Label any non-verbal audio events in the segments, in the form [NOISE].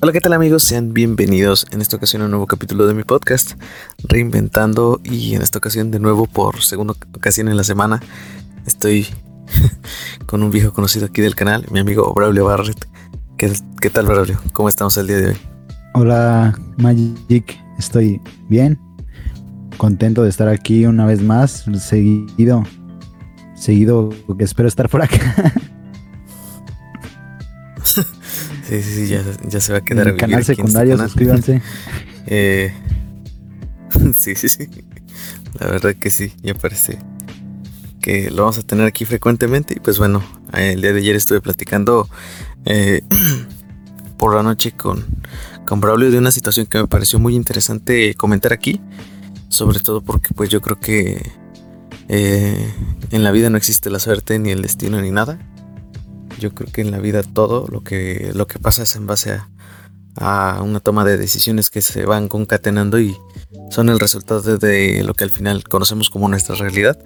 Hola, ¿qué tal amigos? Sean bienvenidos en esta ocasión a un nuevo capítulo de mi podcast, Reinventando y en esta ocasión de nuevo por segunda ocasión en la semana estoy [LAUGHS] con un viejo conocido aquí del canal, mi amigo Braulio Barrett. ¿Qué, qué tal Braulio? ¿Cómo estamos el día de hoy? Hola Magic, estoy bien, contento de estar aquí una vez más, seguido, seguido, espero estar por acá. [LAUGHS] Sí, sí, sí, ya, se va a quedar. En el canal este secundario, suscríbanse. [LAUGHS] Eh, [LAUGHS] sí, sí, sí. La verdad que sí, ya parece que lo vamos a tener aquí frecuentemente. Y pues bueno, el día de ayer estuve platicando eh, [CLEARS THROAT] por la noche con, con Braulio de una situación que me pareció muy interesante comentar aquí. Sobre todo porque pues yo creo que eh, en la vida no existe la suerte ni el destino ni nada. Yo creo que en la vida todo lo que, lo que pasa es en base a, una toma de decisiones que se van concatenando y son el resultado de, lo que al final conocemos como nuestra realidad.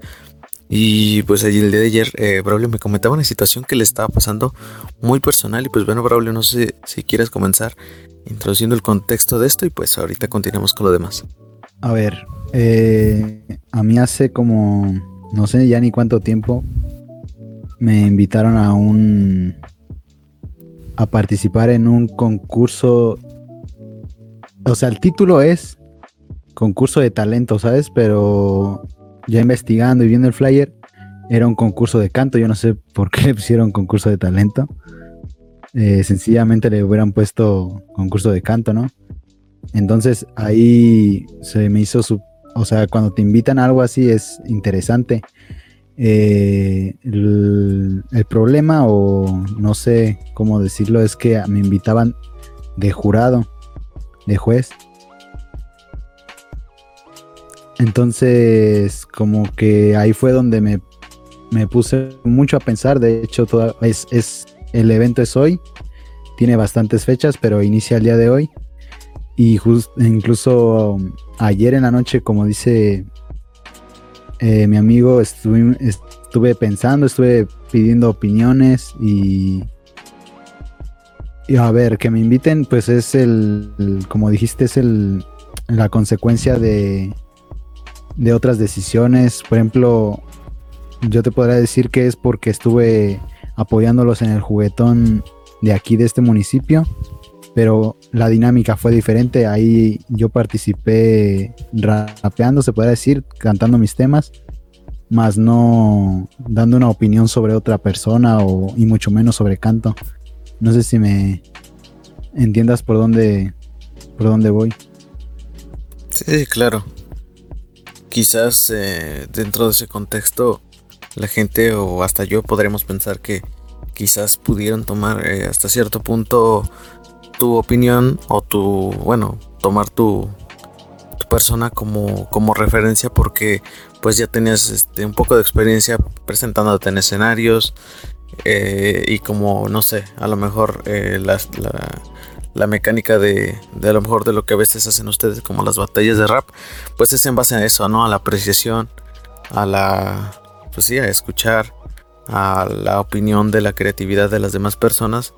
Y pues allí el día de ayer eh, Braulio me comentaba una situación que le estaba pasando muy personal y pues bueno Braulio no sé si quieres comenzar introduciendo el contexto de esto y pues ahorita continuamos con lo demás. A ver, eh, a mí hace como no sé ya ni cuánto tiempo me invitaron a un a participar en un concurso. O sea, el título es concurso de talento, ¿sabes? Pero ya investigando y viendo el flyer, era un concurso de canto. Yo no sé por qué [LAUGHS] le pusieron concurso de talento. Eh, sencillamente le hubieran puesto concurso de canto, ¿no? Entonces ahí se me hizo su. O sea, cuando te invitan a algo así es interesante. Eh, el, problema, o no sé cómo decirlo, es que me invitaban de jurado, de juez. Entonces, como que ahí fue donde me, puse mucho a pensar. De hecho, es, es, el evento es hoy. Tiene bastantes fechas, pero inicia el día de hoy. Y incluso ayer en la noche, como dice eh, mi amigo, estuve, estuve pensando, estuve pidiendo opiniones y, a ver, que me inviten, pues es el, como dijiste, es el, la consecuencia de, de otras decisiones. Por ejemplo, yo te podría decir que es porque estuve apoyándolos en el juguetón de aquí, de este municipio pero la dinámica fue diferente. Ahí yo participé rapeando, se puede decir, cantando mis temas, más no dando una opinión sobre otra persona o, y mucho menos sobre canto. No sé si me entiendas por dónde, por dónde voy. Sí, claro. Quizás eh, dentro de ese contexto la gente o hasta yo podremos pensar que quizás pudieron tomar eh, hasta cierto punto tu opinión o tu, bueno, tomar tu, tu persona como, como referencia porque pues ya tenías este, un poco de experiencia presentándote en escenarios eh, y como, no sé, a lo mejor eh, la, la, mecánica de, de, a lo mejor de lo que a veces hacen ustedes como las batallas de rap, pues es en base a eso, ¿no? A la apreciación, a la, pues sí, a escuchar, a la opinión de la creatividad de las demás personas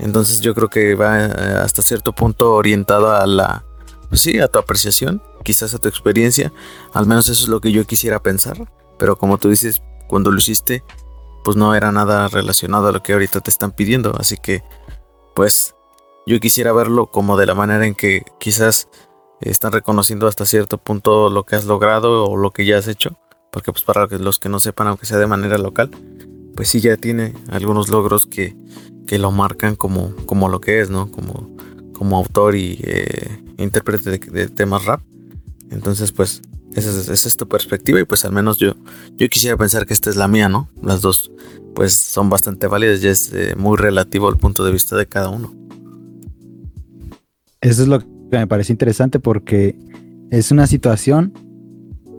entonces yo creo que va eh, hasta cierto punto orientado a la, pues sí, a tu apreciación, quizás a tu experiencia. Al menos eso es lo que yo quisiera pensar. Pero como tú dices, cuando lo hiciste, pues no era nada relacionado a lo que ahorita te están pidiendo. Así que, pues yo quisiera verlo como de la manera en que quizás están reconociendo hasta cierto punto lo que has logrado o lo que ya has hecho. Porque pues para los que no sepan, aunque sea de manera local, pues sí ya tiene algunos logros que que lo marcan como, como lo que es, ¿no? Como, como autor y eh, intérprete de, temas rap. Entonces, pues, esa es, tu perspectiva y pues al menos yo, yo quisiera pensar que esta es la mía, ¿no? Las dos, pues, son bastante válidas y es eh, muy relativo al punto de vista de cada uno. Eso es lo que me parece interesante porque es una situación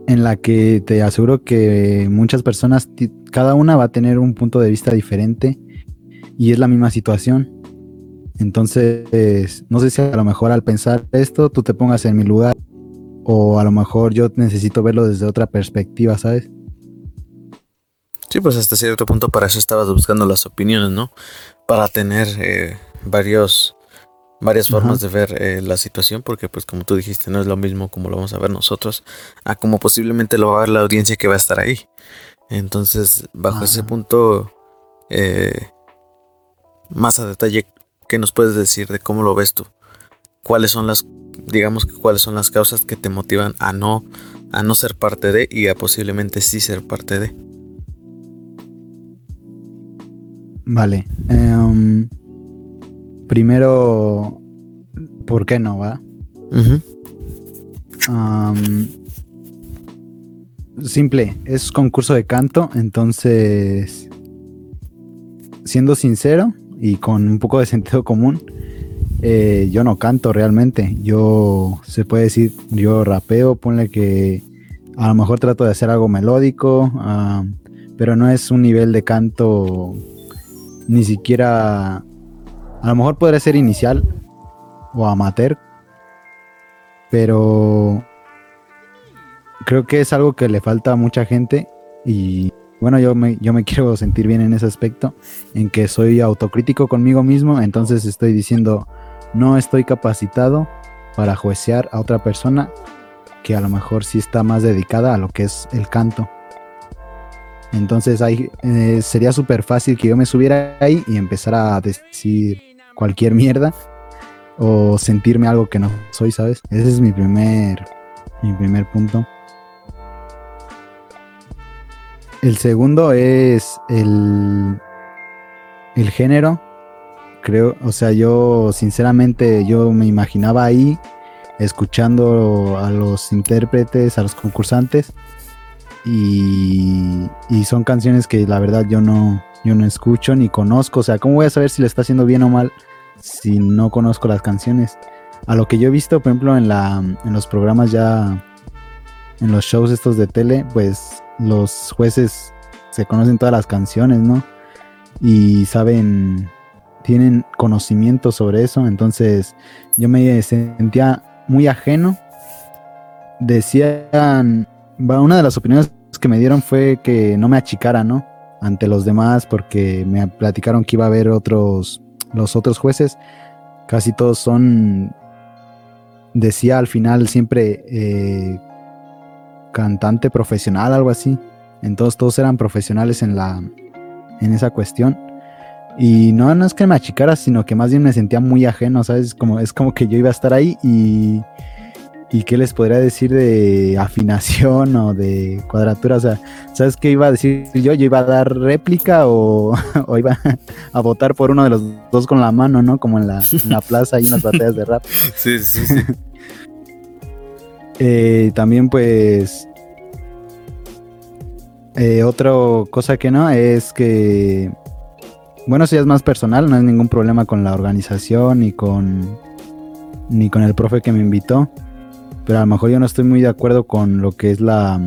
en la que te aseguro que muchas personas, cada una va a tener un punto de vista diferente y es la misma situación. Entonces, no sé si a lo mejor al pensar esto tú te pongas en mi lugar o a lo mejor yo necesito verlo desde otra perspectiva, ¿sabes? Sí, pues hasta cierto punto para eso estabas buscando las opiniones, ¿no? Para tener eh, varios, varias formas de ver eh, la situación, porque pues como tú dijiste, no es lo mismo como lo vamos a ver nosotros, a como posiblemente lo va a ver la audiencia que va a estar ahí. Entonces, bajo ese punto, eh, más a detalle, ¿qué nos puedes decir de cómo lo ves tú? ¿Cuáles son las, digamos que cuáles son las causas que te motivan a no, a no ser parte de y a posiblemente sí ser parte de? Vale. Em, primero, ¿por qué no, va? simple, es concurso de canto, entonces, siendo sincero y con un poco de sentido común, eh, yo no canto realmente. Yo, se puede decir, yo rapeo, ponle que a lo mejor trato de hacer algo melódico, pero no es un nivel de canto ni siquiera, a lo mejor podría ser inicial o amateur, pero creo que es algo que le falta a mucha gente y bueno, yo me, yo me [LAUGHS] quiero sentir bien en ese aspecto, en que soy autocrítico conmigo mismo, entonces estoy diciendo, no estoy capacitado para juecear a otra persona que a lo mejor sí está más dedicada a lo que es el canto. Entonces ahí eh, sería súper fácil que yo me subiera ahí y empezara a decir cualquier mierda o sentirme algo que no soy, ¿sabes? Ese es mi primer, mi primer punto. El segundo es el, el género. Creo, o sea, yo sinceramente yo me imaginaba ahí escuchando a los intérpretes, a los concursantes y, son canciones que la verdad yo no, yo no escucho ni conozco. O sea, ¿cómo voy a saber si le está haciendo bien o mal si no conozco las canciones? A lo que yo he visto, por ejemplo, en, la, en los programas ya, en los shows estos de tele, pues los jueces se conocen todas las canciones, ¿no? Y saben, tienen conocimiento sobre eso. Entonces yo me sentía muy ajeno. Decían una de las opiniones que me dieron fue que no me achicara, ¿no? Ante los demás, porque me platicaron que iba a haber otros, los otros jueces, casi todos son, decía al final siempre eh, cantante profesional, algo así. Entonces todos eran profesionales en la, en esa cuestión. Y no, no es que me achicara, sino que más bien me sentía muy ajeno, ¿sabes? Como, es como que yo iba a estar ahí y ¿Y qué les podría decir de [LAUGHS] afinación o de cuadratura? O sea, ¿sabes qué iba a decir yo? Yo iba a dar réplica o, [LAUGHS] iba a votar por uno de los dos con la mano, ¿no? Como en la, plaza hay unas batallas de rap. [LAUGHS] Sí, sí, sí. Eh, también pues... Eh, otra cosa que no es que... Bueno, ya es más personal, no hay ningún problema con la organización ni con... ni con el profe que me invitó pero a lo mejor yo no estoy muy de acuerdo con lo que es la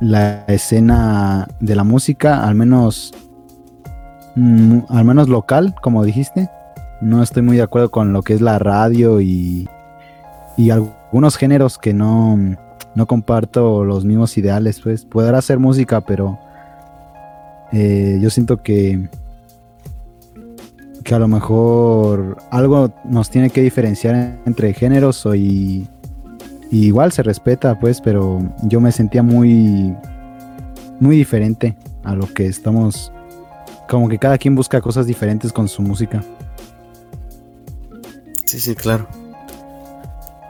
la escena de la música, al menos mm, al menos local, como dijiste. No estoy muy de acuerdo con lo que es la radio y, y algunos géneros que no, no comparto los mismos ideales. Pues poder hacer música, pero eh, yo siento que que a lo mejor algo nos tiene que diferenciar entre géneros y, igual se respeta pues pero yo me sentía muy muy diferente a lo que estamos como que cada quien busca cosas diferentes con su música sí sí claro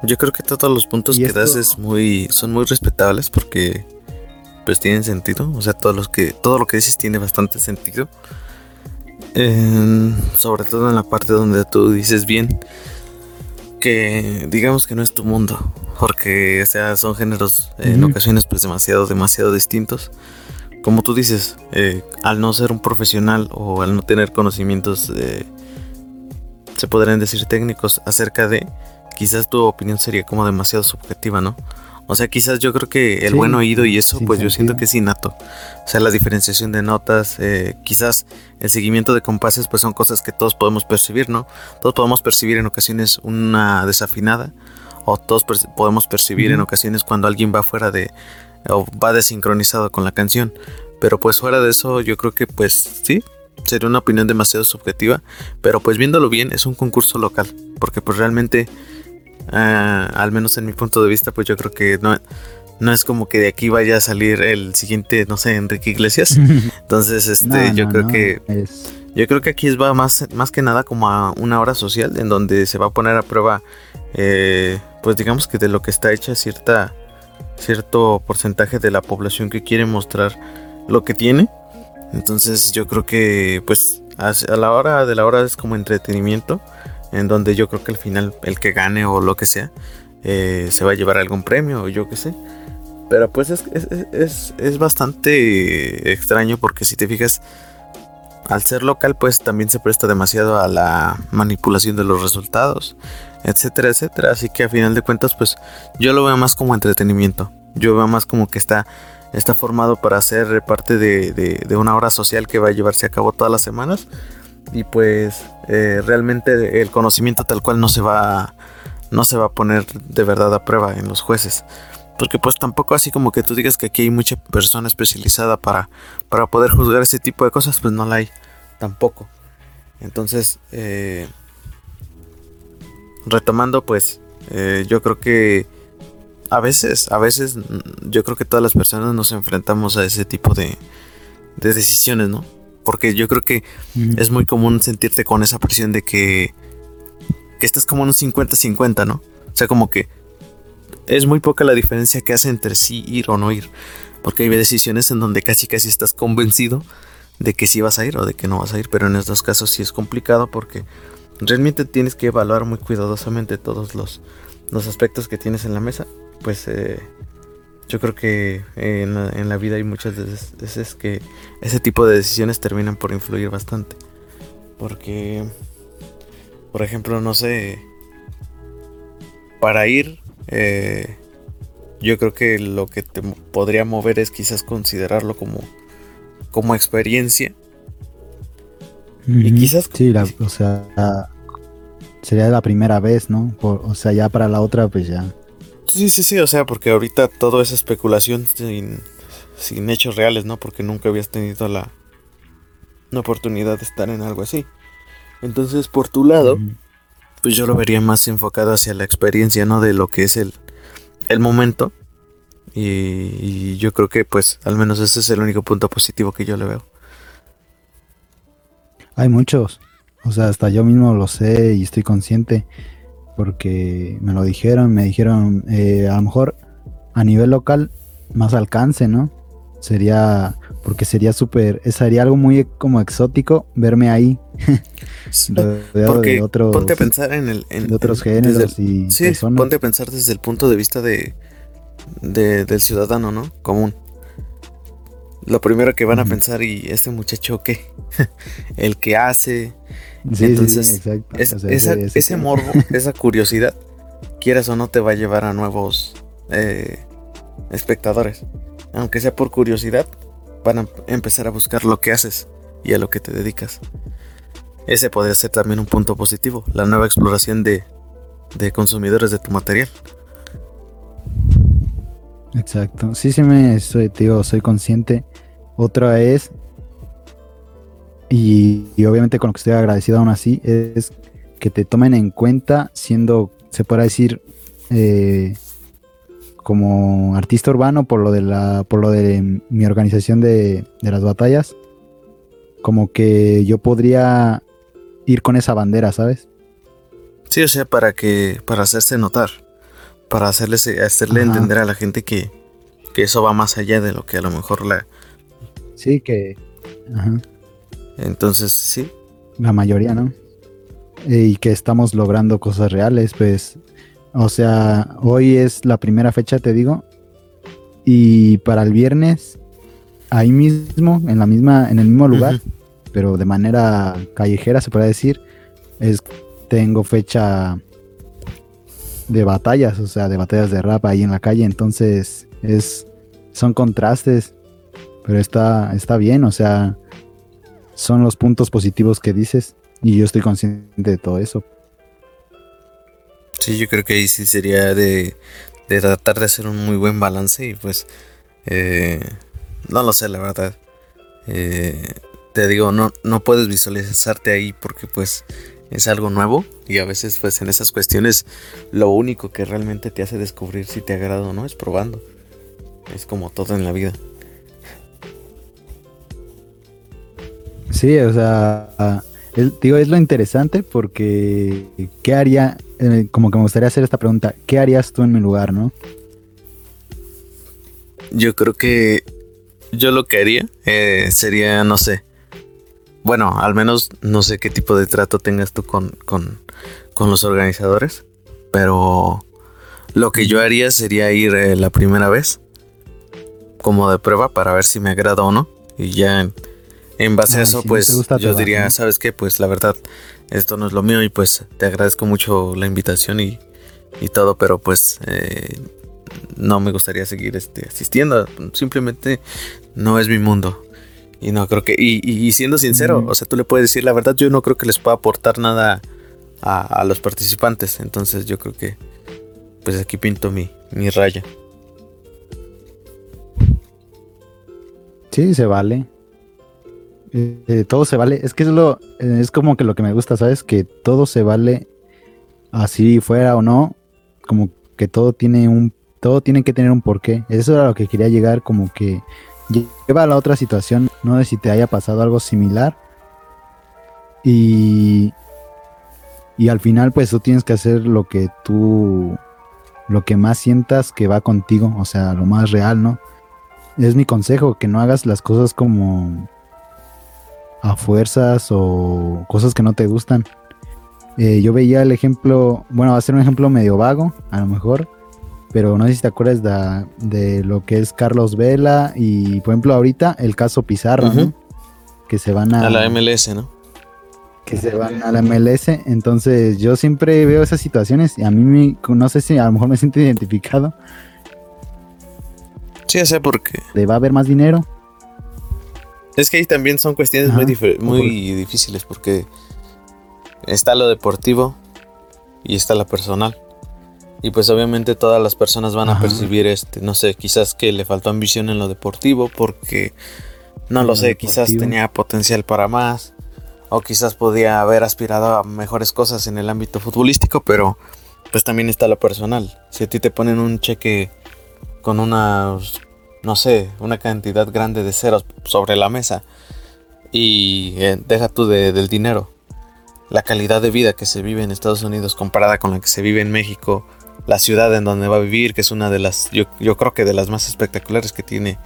yo creo que todos los puntos que das es muy son muy respetables porque pues tienen sentido. O sea todos los que todo lo que dices tiene bastante sentido. Sobre todo en la parte donde tú dices bien que digamos que no es tu mundo, porque o sea, son géneros en ocasiones pues demasiado, demasiado distintos. Como tú dices, eh, al no ser un profesional o al no tener conocimientos, eh, se podrían decir técnicos acerca de, quizás tu opinión sería como demasiado subjetiva, ¿no? O sea, quizás yo creo que el buen oído y eso, pues yo siento que es innato. O sea, la diferenciación de notas, eh, quizás el seguimiento de compases, pues son cosas que todos podemos percibir, ¿no? Todos podemos percibir en ocasiones una desafinada, o todos podemos percibir en ocasiones cuando alguien va fuera de, o va desincronizado con la canción. Pero pues fuera de eso, yo creo que pues sí, sería una opinión demasiado subjetiva, pero pues viéndolo bien es un concurso local, porque pues realmente, ah, al menos en mi punto de vista, pues yo creo que no, no es como que de aquí vaya a salir el siguiente, no sé, Enrique Iglesias. [LAUGHS] Entonces, este, yo creo que... Yo creo que aquí va más, más que nada como a una hora social en donde se va a poner a prueba, eh, pues digamos que de lo que está hecha cierta, cierto porcentaje de la población que quiere mostrar lo que tiene. Entonces yo creo que pues a la hora de la hora es como entretenimiento, en donde yo creo que al final el que gane o lo que sea, eh, se va a llevar algún premio o yo qué sé. Pero pues es, es, es, bastante extraño porque si te fijas, al ser local pues también se presta demasiado a la manipulación de los resultados, etcétera, etcétera. Así que a final de cuentas pues yo lo veo más como entretenimiento. Yo veo más como que está, está formado para ser parte de, de, una hora social que va a llevarse a cabo todas las semanas. Y pues eh, realmente el conocimiento tal cual no se va no se va a poner de verdad a prueba en los jueces. Porque pues tampoco así como que tú digas que aquí hay mucha persona especializada para, para poder juzgar ese tipo de cosas, pues no la hay tampoco. Entonces, eh, retomando pues, eh, yo creo que a veces, a veces mm, yo creo que todas las personas nos enfrentamos a ese tipo de, de decisiones, ¿no? Porque yo creo que es muy común sentirte con esa presión de que, que estás como en un 50-50, ¿no? O sea, como que es muy poca la diferencia que hace entre sí ir o no ir. Porque hay decisiones en donde casi casi estás convencido de que sí vas a ir o de que no vas a ir. Pero en estos casos sí es complicado porque realmente tienes que evaluar muy cuidadosamente todos los, los aspectos que tienes en la mesa. Pues eh, yo creo que en la, en la vida hay muchas veces que ese tipo de decisiones terminan por influir bastante. Porque, por ejemplo, no sé, para ir eh, yo creo que lo que te podría mover es quizás considerarlo como, como experiencia. Y quizás... Sí, o sea, sería la primera vez, ¿no? o sea, ya para la otra, pues ya. Sí, sí, sí, o sea, porque ahorita todo es especulación sin, sin hechos reales, ¿no? Porque nunca habías tenido la, la oportunidad de estar en algo así. Entonces, por tu lado, pues yo lo vería más enfocado hacia la experiencia, ¿no? De lo que es el, el momento. Y, yo creo que pues al menos ese es el único punto positivo que yo le veo. Hay muchos. O sea, hasta yo mismo lo sé y estoy consciente. Porque me lo dijeron, me dijeron, eh, a lo mejor a nivel local, más alcance, ¿no? Sería, porque sería súper, sería algo muy como exótico verme ahí. [LAUGHS] Porque ponte a pensar en el de otros géneros y sí, ponte a pensar desde el punto de vista de, del ciudadano, ¿no? Común. Lo primero que van a pensar y ese muchacho qué, [LAUGHS] el que hace. Entonces, ese, morbo, esa curiosidad, quieras o no, te va a llevar a nuevos eh, espectadores. Aunque sea por curiosidad, van a empezar a buscar lo que haces y a lo que te dedicas. Ese podría ser también un punto positivo, la nueva exploración de, consumidores de tu material. Exacto. Sí, sí me soy, tío, soy consciente. Otra es, y, obviamente con lo que estoy agradecido aún así, es que te tomen en cuenta siendo, se puede decir, eh, como artista urbano por lo de la, por lo de mi organización de, de las batallas. Como que yo podría ir con esa bandera, ¿sabes? Sí, o sea, para que, para hacerse notar, para hacerles, hacerle entender a la gente que, que eso va más allá de lo que a lo mejor la... Sí, que... Ajá. Entonces, sí. La mayoría, ¿no? Y que estamos logrando cosas reales, pues... O sea, hoy es la primera fecha, te digo. Y para el viernes, ahí mismo, en la misma, en el mismo lugar, pero de manera callejera se puede decir, es tengo fecha de batallas, o sea, de batallas de rap ahí en la calle, entonces es son contrastes, pero está está bien, o sea, son los puntos positivos que dices y yo estoy consciente de todo eso. Sí, yo creo que ahí sí sería de, tratar de hacer un muy buen balance y pues eh, no lo sé, la verdad. Eh, te digo, no, no puedes visualizarte ahí porque pues es algo nuevo y a veces pues en esas cuestiones lo único que realmente te hace descubrir si te agrada o no es probando. Es como todo en la vida. Sí, o sea, digo, es lo interesante porque ¿qué haría? Eh, como que me gustaría hacer esta pregunta, ¿qué harías tú en mi lugar, no? Yo creo que yo lo que haría eh, sería, no sé, bueno, al menos no sé qué tipo de trato tengas tú con, con, con los organizadores, pero lo que yo haría sería ir eh, la primera vez como de prueba para ver si me agrada o no. Y ya en, base a eso, pues yo diría, ¿sabes qué? Pues la verdad, esto no es lo mío y pues te agradezco mucho la invitación y, y todo, pero pues eh, no me gustaría seguir este, asistiendo. Simplemente no es mi mundo. Y no creo que, y, siendo sincero, o sea, tú le puedes decir la verdad, yo no creo que les pueda aportar nada a, los participantes. Entonces yo creo que, pues aquí pinto mi, mi raya. Sí, se vale. Eh, todo se vale. Es que es lo, eh, es como que lo que me gusta, ¿sabes? Que todo se vale así fuera o no. Como que todo tiene un, todo tiene que tener un porqué. Eso era lo que quería llegar, como que lleva a la otra situación. No sé si te haya pasado algo similar. Y, y al final, pues tú tienes que hacer lo que tú, lo que más sientas que va contigo, o sea, lo más real, ¿no? Es mi consejo, que no hagas las cosas como a fuerzas o cosas que no te gustan. Eh, yo veía el ejemplo, bueno, va a ser un ejemplo medio vago, a lo mejor, pero no sé si te acuerdas de, lo que es Carlos Vela y, por ejemplo, ahorita el caso Pizarro, ¿no? Que se van a... A la MLS, ¿no? Que se van a la MLS. Entonces, yo siempre veo esas situaciones y a mí, me, no sé si a lo mejor me siento identificado. Sí, ya sé por qué. ¿Le va a haber más dinero? Es que ahí también son cuestiones muy, muy difíciles porque está lo deportivo y está la personal. Y pues obviamente todas las personas van a percibir este, no sé, quizás que le faltó ambición en lo deportivo porque, no lo sé, quizás tenía potencial para más. O quizás podía haber aspirado a mejores cosas en el ámbito futbolístico, pero pues también está lo personal. Si a ti te ponen un cheque con una, no sé, una cantidad grande de ceros sobre la mesa y eh, deja tú del dinero, la calidad de vida que se vive en Estados Unidos comparada con la que se vive en México la ciudad en donde va a vivir, que es una de las, yo, yo creo que de las más espectaculares que tiene,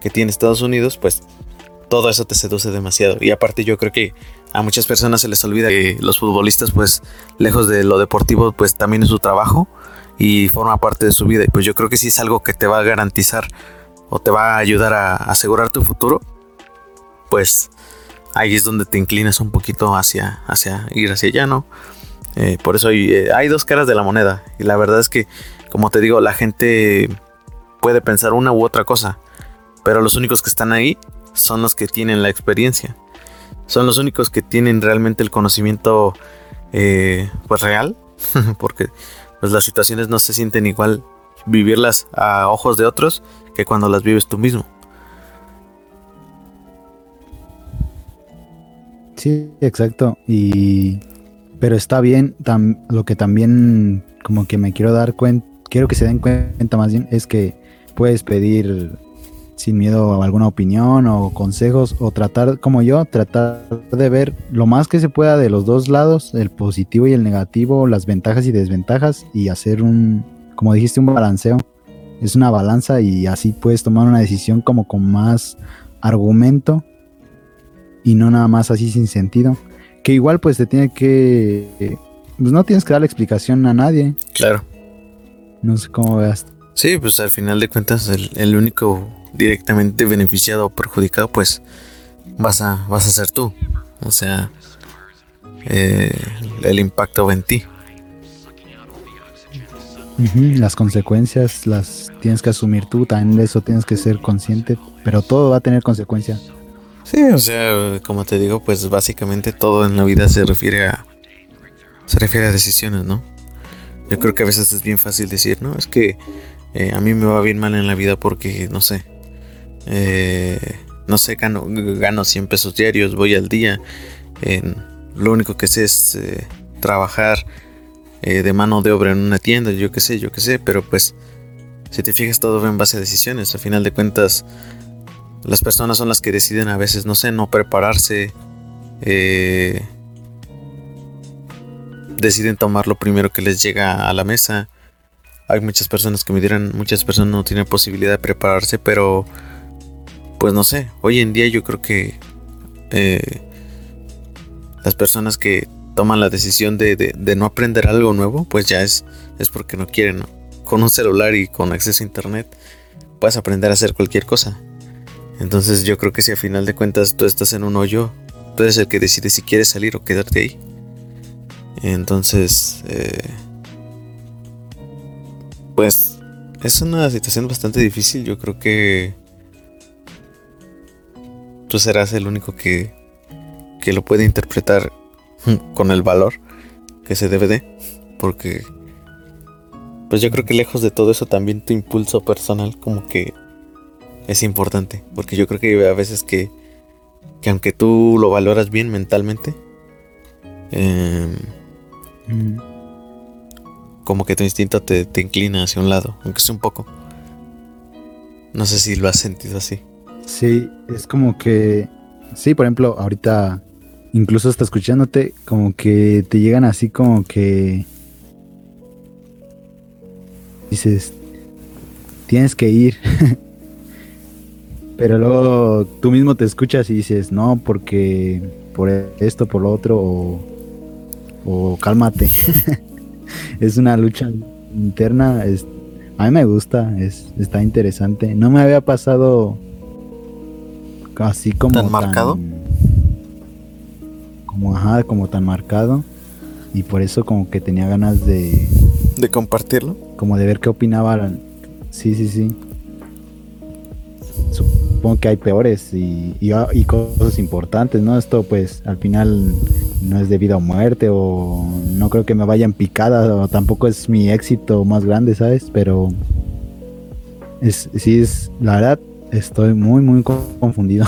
que tiene Estados Unidos, pues todo eso te seduce demasiado. Y aparte yo creo que a muchas personas se les olvida que los futbolistas, pues lejos de lo deportivo, pues también es su trabajo y forma parte de su vida. Y pues yo creo que sí es algo que te va a garantizar o te va a ayudar a asegurar tu futuro, pues ahí es donde te inclinas un poquito hacia, hacia ir hacia allá, ¿no? Eh, por eso eh, hay, dos caras de la moneda. Y la verdad es que, como te digo, la gente puede pensar una u otra cosa. Pero los únicos que están ahí son los que tienen la experiencia. Son los únicos que tienen realmente el conocimiento eh, pues real. [LAUGHS] porque pues las situaciones no se sienten igual vivirlas a ojos de otros que cuando las vives tú mismo. Sí, exacto. Y pero está bien, lo que también como que me quiero dar cuenta, quiero que se den cuenta más bien, es que puedes pedir sin miedo a alguna opinión o consejos o tratar, como yo, tratar de ver lo más que se pueda de los dos lados, el positivo y el negativo, las ventajas y desventajas y hacer un, como dijiste, un balanceo. Es una balanza y así puedes tomar una decisión como con más argumento y no nada más así sin sentido que igual pues te tiene que... Pues no tienes que dar la explicación a nadie. Claro. No sé cómo veas. Sí, pues al final de cuentas el, único directamente beneficiado o perjudicado pues vas a, vas a ser tú. O sea, eh, el impacto va en ti. Las consecuencias las tienes que asumir tú, también de eso tienes que ser consciente, pero todo va a tener consecuencias. Sí, o sea, como te digo, pues básicamente todo en la vida se refiere a se refiere a decisiones, ¿no? Yo creo que a veces es bien fácil decir, ¿no? Es que eh, a mí me va bien mal en la vida porque, no sé, eh, no sé, gano, gano 100 pesos diarios, voy al día. lo único que sé es eh, trabajar eh, de mano de obra en una tienda, yo qué sé, yo qué sé, pero pues si te fijas todo va en base a decisiones. Al final de cuentas, las personas son las que deciden a veces, no sé, no prepararse. Eh, deciden tomar lo primero que les llega a la mesa. Hay muchas personas que me dirán, muchas personas no tienen posibilidad de prepararse, pero pues no sé, hoy en día yo creo que eh, las personas que toman la decisión de, no aprender algo nuevo, pues ya es, es porque no quieren, Con un celular y con acceso a internet puedes aprender a hacer cualquier cosa. Entonces yo creo que si a final de cuentas tú estás en un hoyo, tú eres el que decide si quieres salir o quedarte ahí. Entonces, eh, pues es una situación bastante difícil. Yo creo que tú serás el único que, que lo puede interpretar [LAUGHS] con el valor que se debe de. Porque, pues yo creo que lejos de todo eso también tu impulso personal como que es importante. Porque yo creo que a veces que, que aunque tú lo valoras bien mentalmente, eh, como que tu instinto te, inclina hacia un lado, aunque sea un poco. No sé si lo has sentido así. Sí, es como que, sí, por ejemplo, ahorita, incluso hasta escuchándote, como que te llegan así como que dices, tienes que ir. [LAUGHS] Pero luego tú mismo te escuchas y dices, no, porque por esto, por lo otro, o o cálmate. [LAUGHS] es una lucha interna, es, a mí me gusta, es, está interesante. No me había pasado así como tan marcado. Como ajá, como tan marcado y por eso como que tenía ganas de de compartirlo, como de ver qué opinaban. Sí, sí, sí. Supongo que hay peores y, y, y cosas importantes, ¿no? Esto pues al final no es debido a muerte o no creo que me vayan picada o tampoco es mi éxito más grande, ¿sabes? Pero es, sí es, la verdad, estoy muy, muy confundido.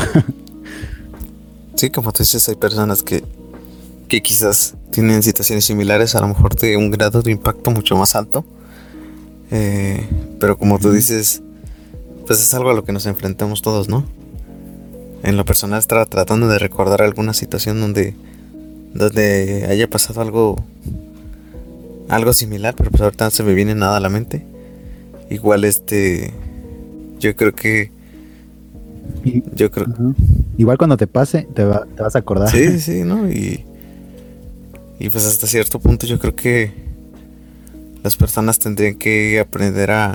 [LAUGHS] sí, como tú dices, hay personas que, que quizás tienen situaciones similares, a lo mejor de un grado de impacto mucho más alto. Eh, pero como tú dices, pues es algo a lo que nos enfrentamos todos, ¿no? En lo personal estaba tratando de recordar alguna situación donde donde haya pasado algo algo similar, pero pues ahorita no se me viene nada a la mente. Igual este yo creo que yo creo igual cuando te pase te, vas a acordar. Sí, sí, [LAUGHS] ¿no? Y y pues hasta cierto punto yo creo que las personas tendrían que aprender a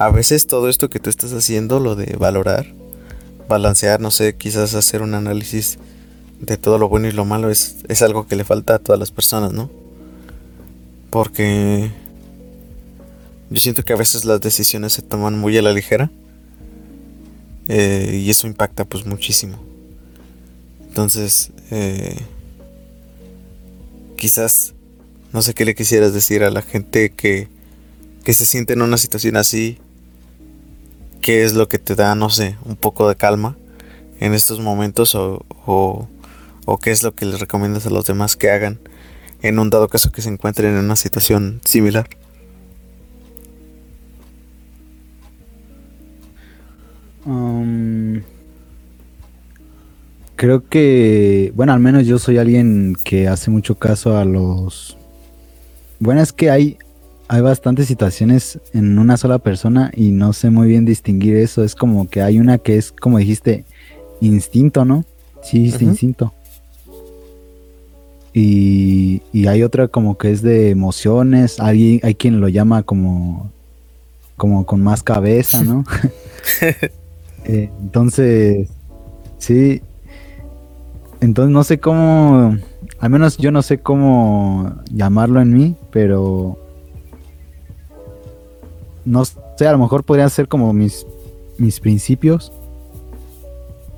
a veces todo esto que tú estás haciendo, lo de valorar, balancear, no sé, quizás hacer un análisis de todo lo bueno y lo malo es, es algo que le falta a todas las personas, ¿no? Porque yo siento que a veces las decisiones se toman muy a la ligera eh, y eso impacta pues muchísimo. Entonces, eh, quizás, no sé qué le quisieras decir a la gente que, que se siente en una situación así, qué es lo que te da, no sé, un poco de calma en estos momentos o o qué es lo que les recomiendas a los demás que hagan en un dado caso que se encuentren en una situación similar. Um, creo que, bueno, al menos yo soy alguien que hace mucho caso a los... Bueno, es que hay, hay bastantes situaciones en una sola persona y no sé muy bien distinguir eso. Es como que hay una que es, como dijiste, instinto, ¿no? Sí, es instinto. Y, hay otra como que es de emociones, hay, hay quien lo llama como, como con más cabeza, ¿no? [LAUGHS] [LAUGHS] Eh, entonces, sí, entonces no sé cómo, al menos yo no sé cómo llamarlo en mí, pero no sé, a lo mejor podrían ser como mis, mis principios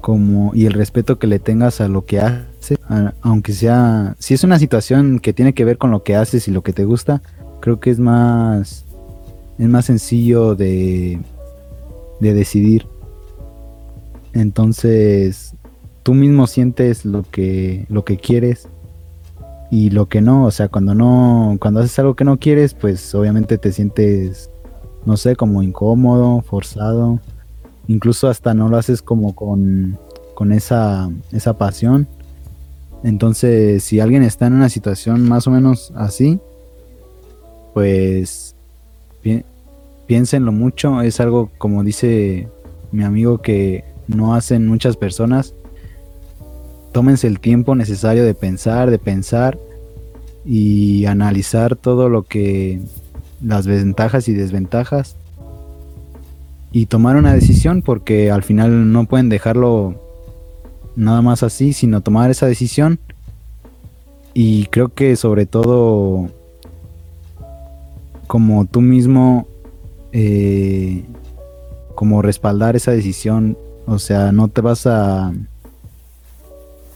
como y el respeto que le tengas a lo que haces, aunque sea, si es una situación que tiene que ver con lo que haces y lo que te gusta, creo que es más, es más sencillo de, de decidir. Entonces, tú mismo sientes lo que, lo que quieres y lo que no. O sea, cuando no, cuando haces algo que no quieres, pues obviamente te sientes, no sé, como incómodo, forzado. Incluso hasta no lo haces como con, con esa, esa pasión. Entonces, si alguien está en una situación más o menos así, pues piénsenlo mucho. Es algo, como dice mi amigo, que no hacen muchas personas. Tómense el tiempo necesario de pensar, de pensar y analizar todo lo que las ventajas y desventajas y tomar una decisión porque al final no pueden dejarlo nada más así, sino tomar esa decisión. Y creo que sobre todo, como tú mismo, eh, como respaldar esa decisión, o sea, no te vas a...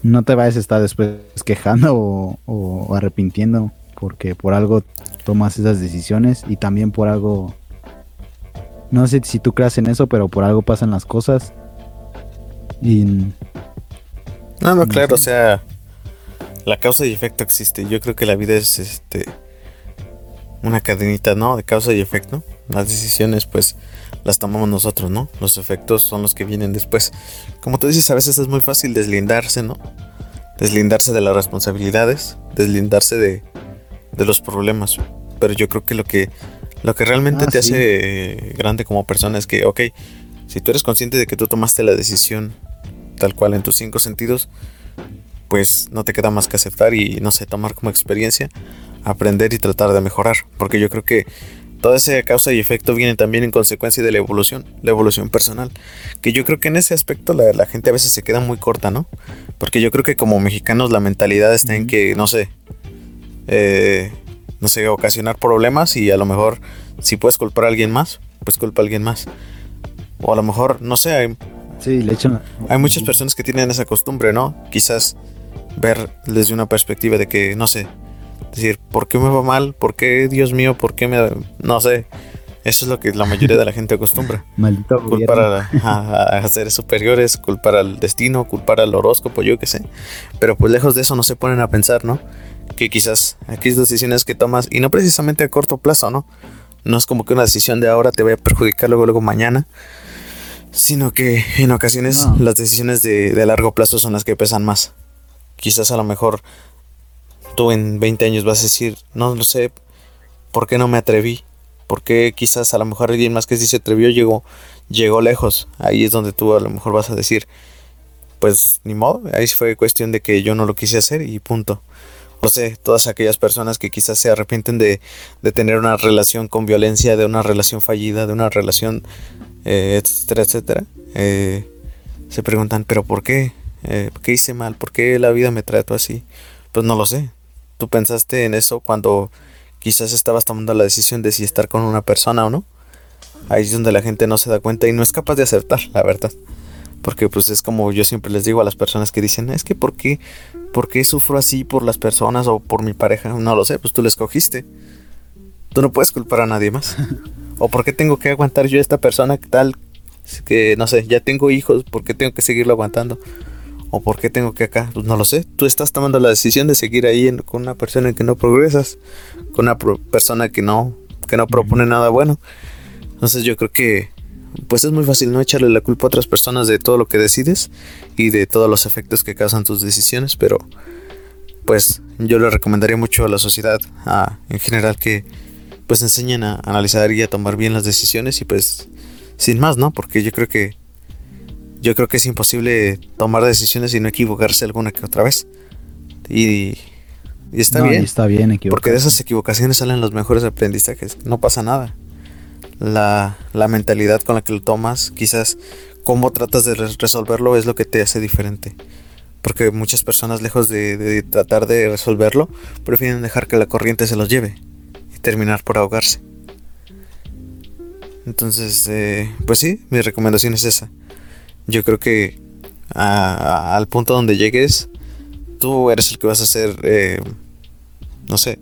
No te vayas a estar después quejando o, o arrepintiendo porque por algo tomas esas decisiones y también por algo no sé si tú creas en eso, pero por algo pasan las cosas. Y no, no, claro, o sea, la causa y efecto existe. Yo creo que la vida es este una cadenita, ¿no? De causa y efecto. Las decisiones, pues, las tomamos nosotros, ¿no? Los efectos son los que vienen después. Como tú dices, a veces es muy fácil deslindarse, ¿no? Deslindarse de las responsabilidades, deslindarse de, de los problemas. Pero yo creo que lo que, lo que realmente ah, te hace grande como persona es que, ok, si tú eres consciente de que tú tomaste la decisión tal cual en tus cinco sentidos, pues no te queda más que aceptar y no sé, tomar como experiencia, aprender y tratar de mejorar. Porque yo creo que toda esa causa y efecto viene también en consecuencia de la evolución, la evolución personal. Que yo creo que en ese aspecto la, gente a veces se queda muy corta, ¿no? Porque yo creo que como mexicanos la mentalidad está en que, no sé, eh, no sé, ocasionar problemas y a lo mejor si puedes culpar a alguien más, pues culpa a alguien más. O a lo mejor, no sé, hay Sí, le echan. Hay muchas personas que tienen esa costumbre, ¿no? Quizás ver desde una perspectiva de que, no sé, decir, ¿por qué me va mal? ¿Por qué, Dios mío, por qué me... No sé. Eso es lo que la mayoría de la gente acostumbra. [LAUGHS] Maldito culpar a, [LAUGHS] a, seres superiores, culpar al destino, culpar al horóscopo, yo qué sé. Pero pues lejos de eso no se ponen a pensar, ¿no? Que quizás aquellas decisiones que tomas, y no precisamente a corto plazo, ¿no? No es como que una decisión de ahora te vaya a perjudicar luego, luego mañana sino que en ocasiones las decisiones de, de, largo plazo son las que pesan más. Quizás a lo mejor tú en 20 años vas a decir, no lo sé, ¿por qué no me atreví? ¿Por qué quizás a lo mejor alguien más que sí se atrevió llegó, llegó lejos? Ahí es donde tú a lo mejor vas a decir, pues ni modo, ahí fue cuestión de que yo no lo quise hacer y punto. No sé, todas aquellas personas que quizás se arrepienten de, de tener una relación con violencia, de una relación fallida, de una relación eh, etcétera, etcétera, eh, se preguntan, pero ¿por qué? Eh, ¿Qué hice mal? ¿Por qué la vida me trató así? Pues no lo sé. Tú pensaste en eso cuando quizás estabas tomando la decisión de si estar con una persona o no. Ahí es donde la gente no se da cuenta y no es capaz de acertar, la verdad. Porque pues es como yo siempre les digo a las personas que dicen, es que ¿por qué, ¿por qué sufro así por las personas o por mi pareja? No lo sé, pues tú le escogiste. Tú no puedes culpar a nadie más. [LAUGHS] ¿O por qué tengo que aguantar yo a esta persona tal que, no sé, ya tengo hijos, ¿por qué tengo que seguirlo aguantando? ¿O por qué tengo que acá? Pues no lo sé. Tú estás tomando la decisión de seguir ahí con una persona en que no progresas, con una persona que no, que no propone nada bueno. Entonces yo creo que pues es muy fácil no echarle la culpa a otras personas de todo lo que decides y de todos los efectos que causan tus decisiones, pero pues yo le recomendaría mucho a la sociedad en general que pues enseñen a analizar y a tomar bien las decisiones y pues sin más, ¿no? Porque yo creo que yo creo que es imposible tomar decisiones y no equivocarse alguna que otra vez. Y, y está bien. está bien Porque de esas equivocaciones salen los mejores aprendizajes. No pasa nada. La, la mentalidad con la que lo tomas, quizás cómo tratas de resolverlo es lo que te hace diferente. Porque muchas personas, lejos de, de tratar de resolverlo, prefieren dejar que la corriente se los lleve terminar por ahogarse. Entonces, eh, pues sí, mi recomendación es esa. Yo creo que al punto donde llegues, tú eres el que vas a ser, eh, no sé,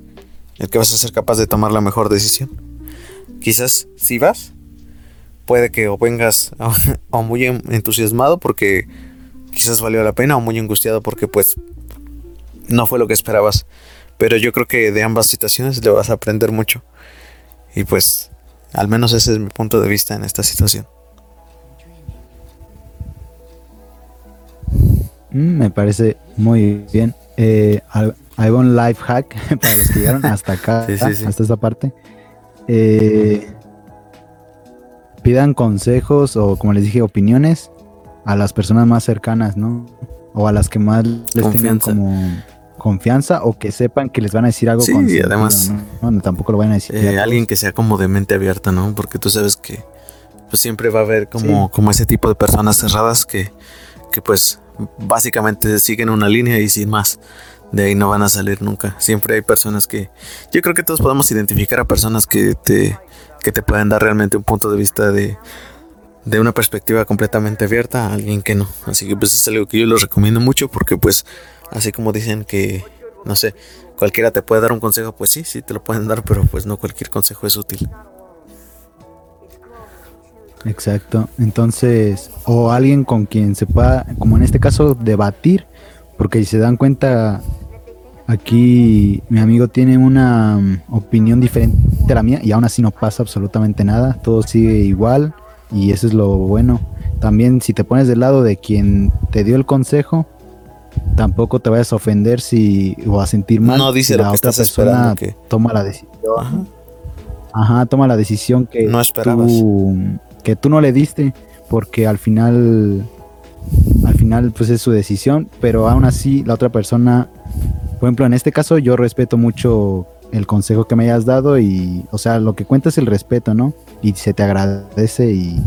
el que vas a ser capaz de tomar la mejor decisión. Quizás si vas, puede que o vengas [LAUGHS] o muy entusiasmado porque quizás valió la pena o muy angustiado porque pues no fue lo que esperabas. Pero yo creo que de ambas situaciones le vas a aprender mucho. Y pues al menos ese es mi punto de vista en esta situación. Mm, me parece muy bien. Eh, hay un life hack [LAUGHS] para los que llegaron hasta acá, [LAUGHS] hasta esta parte. Eh, pidan consejos o, como les dije, opiniones a las personas más cercanas, ¿no? O a las que más les tengan como confianza o que sepan que les van a decir algo. Sí, y además. ¿no? tampoco lo van a decir. Eh, alguien que sea como de mente abierta, ¿no? Porque tú sabes que pues siempre va a haber como, como ese tipo de personas cerradas que, que pues básicamente siguen una línea y sin más. De ahí no van a salir nunca. Siempre hay personas que. Yo creo que todos podemos identificar a personas que te, que te pueden dar realmente un punto de vista de, de una perspectiva completamente abierta a alguien que no. Así que pues es algo que yo les recomiendo mucho porque pues así como dicen que, no sé, cualquiera te puede dar un consejo, pues sí, sí te lo pueden dar, pero pues no cualquier consejo es útil. Exacto. Entonces, o alguien con quien se pueda, como en este caso, debatir, porque si se dan cuenta, aquí mi amigo tiene una mm, opinión diferente a la mía y aún así no pasa absolutamente nada, todo sigue igual y eso es lo bueno. También si te pones del lado de quien te dio el consejo, tampoco te vayas a ofender si o a sentir mal. No dice la otra persona que... toma la decisión. Ajá. toma la decisión que no esperabas. Tú, que tú no le diste, porque al final, al final, pues es su decisión, pero aún así la otra persona, por ejemplo, en este caso yo respeto mucho el consejo que me hayas dado y, o sea, lo que cuenta es el respeto, ¿no? Y se te agradece y,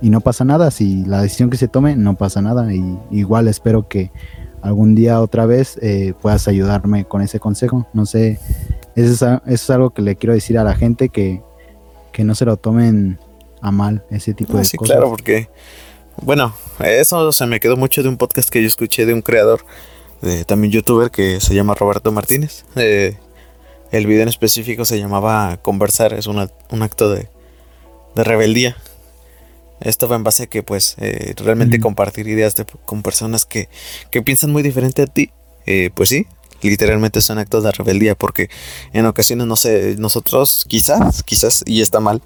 y no pasa nada, si la decisión que se tome, no pasa nada, y igual espero que algún día otra vez eh, puedas ayudarme con ese consejo, no sé, eso es, algo que le quiero decir a la gente que, que no se lo tomen a mal ese tipo de ah, cosas. Sí, claro, porque, bueno, eso se me quedó mucho de un podcast que yo escuché de un creador, de, también youtuber, que se llama Roberto Martínez. Eh, el video en específico se llamaba Conversar, es un acto de, de, rebeldía. Esto va en base a que, pues, eh, realmente compartir ideas con personas que, que, piensan muy diferente a ti, eh, pues sí, literalmente son actos de rebeldía, porque en ocasiones, no sé, nosotros quizás, quizás, y está mal,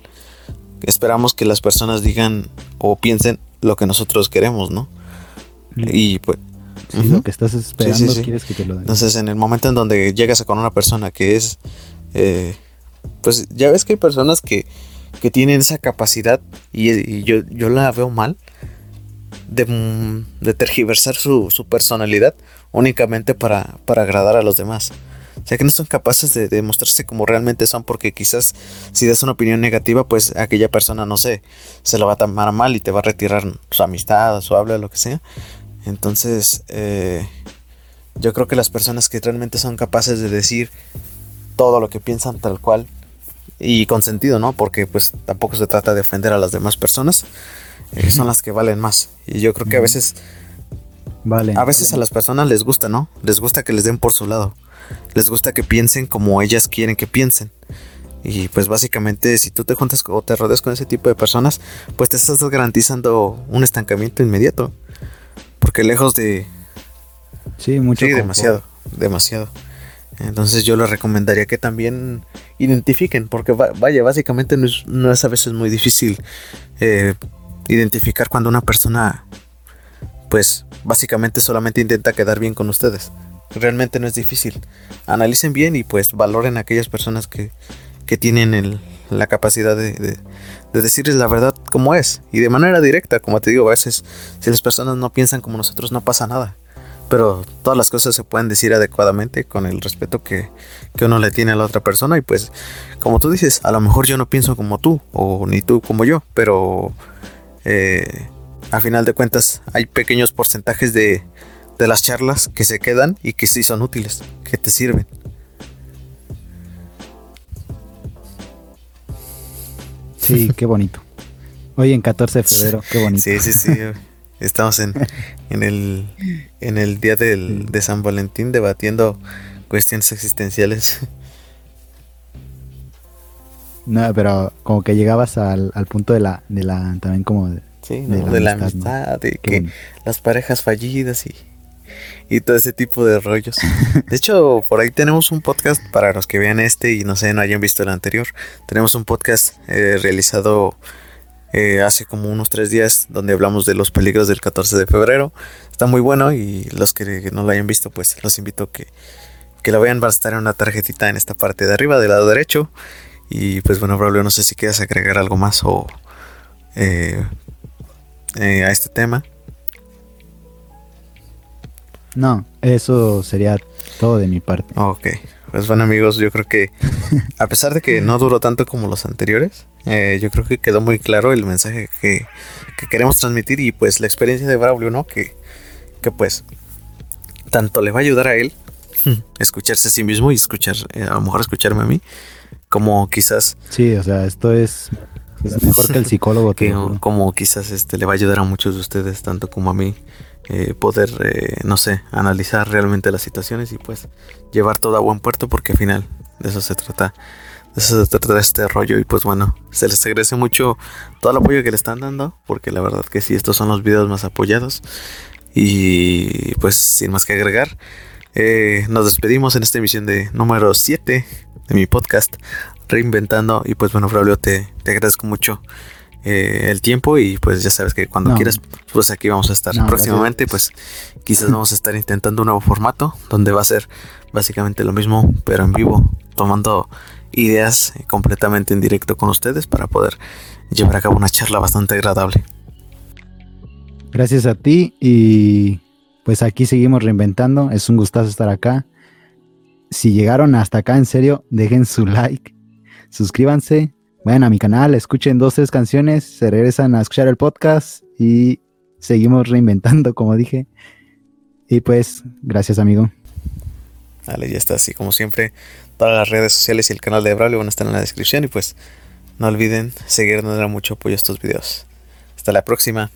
esperamos que las personas digan o piensen lo que nosotros queremos, ¿no? Y pues... Lo que estás esperando quieres que te lo den. Entonces, en el momento en donde llegas con una persona que es... Eh, pues ya ves que hay personas que, que tienen esa capacidad y, yo, yo la veo mal de, de tergiversar su, su personalidad únicamente para, para agradar a los demás. O sea que no son capaces de demostrarse como realmente son porque quizás si das una opinión negativa pues aquella persona no sé, se lo va a tomar mal y te va a retirar su amistad, su habla, lo que sea. Entonces eh, yo creo que las personas que realmente son capaces de decir todo lo que piensan tal cual y con sentido, ¿no? Porque pues tampoco se trata de ofender a las demás personas, eh, son las que valen más. Y yo creo que a veces... Vale. A veces a las personas les gusta, ¿no? Les gusta que les den por su lado les gusta que piensen como ellas quieren que piensen. Y pues básicamente si tú te juntas o te rodeas con ese tipo de personas, pues te estás garantizando un estancamiento inmediato. Porque lejos de... Sí, mucho. Sí, demasiado, demasiado. Entonces yo les recomendaría que también identifiquen, porque vaya, básicamente no es, a veces muy difícil eh, identificar cuando una persona, pues básicamente solamente intenta quedar bien con ustedes. Realmente no es difícil. Analicen bien y pues valoren aquellas personas que, que tienen la capacidad de, de, decirles la verdad como es. Y de manera directa, como te digo, a veces si las personas no piensan como nosotros no pasa nada. Pero todas las cosas se pueden decir adecuadamente con el respeto que, que uno le tiene a la otra persona. Y pues, como tú dices, a lo mejor yo no pienso como tú, o ni tú como yo, pero eh, a final de cuentas hay pequeños porcentajes de, de las charlas que se quedan y que sí son útiles, que te sirven. Sí, qué bonito. Hoy en 14 de febrero, qué bonito. Sí, sí, sí. Estamos en, en, el, en el día del, de San Valentín debatiendo cuestiones existenciales. No, pero como que llegabas al, al punto de la, de la, también como de, sí, ¿no? de, la amistad, de que las parejas fallidas y, y todo ese tipo de rollos. De hecho, por ahí tenemos un podcast para los que vean este y no sé, no hayan visto el anterior. Tenemos un podcast eh, realizado eh, hace como unos tres días donde hablamos de los peligros del 14 de febrero. Está muy bueno y los que no lo hayan visto, pues los invito a que, que lo vean. Va a estar en una tarjetita en esta parte de arriba, del lado derecho. Y pues bueno, Braulio, no sé si quieres agregar algo más o eh, eh, a este tema. No, eso sería todo de mi parte. Ok, pues bueno amigos, yo creo que a pesar de que no duró tanto como los anteriores, eh, yo creo que quedó muy claro el mensaje que, queremos transmitir y pues la experiencia de Braulio, ¿no? Que, que pues tanto le va a ayudar a él [LAUGHS] escucharse a sí mismo y escuchar, a lo mejor escucharme a mí, como quizás... Sí, o sea, esto es, mejor que el psicólogo. Que, como quizás este le va a ayudar a muchos de ustedes, tanto como a mí, eh, poder, eh, no sé, analizar realmente las situaciones y pues llevar todo a buen puerto porque al final de eso se trata. De eso se trata este rollo y pues bueno, se les agradece mucho todo el apoyo que le están dando porque la verdad que sí, estos son los videos más apoyados y pues sin más que agregar, eh, nos despedimos en esta emisión de número 7 de mi podcast, Reinventando. Y pues bueno, Braulio, te, te agradezco mucho eh, el tiempo y pues ya sabes que cuando quieras, pues aquí vamos a estar próximamente. Pues quizás vamos a estar intentando un nuevo formato donde va a ser básicamente lo mismo, pero en vivo, tomando ideas completamente en directo con ustedes para poder llevar a cabo una charla bastante agradable. Gracias a ti y pues aquí seguimos reinventando. Es un gustazo estar acá si llegaron hasta acá, en serio, dejen su like, suscríbanse, vayan a mi canal, escuchen dos, tres canciones, se regresan a escuchar el podcast y seguimos reinventando, como dije. Y pues, gracias, amigo. Vale, ya está, así como siempre. Todas las redes sociales y el canal de Braulio van a estar en la descripción. Y pues, no olviden seguir dando mucho apoyo a estos videos. Hasta la próxima.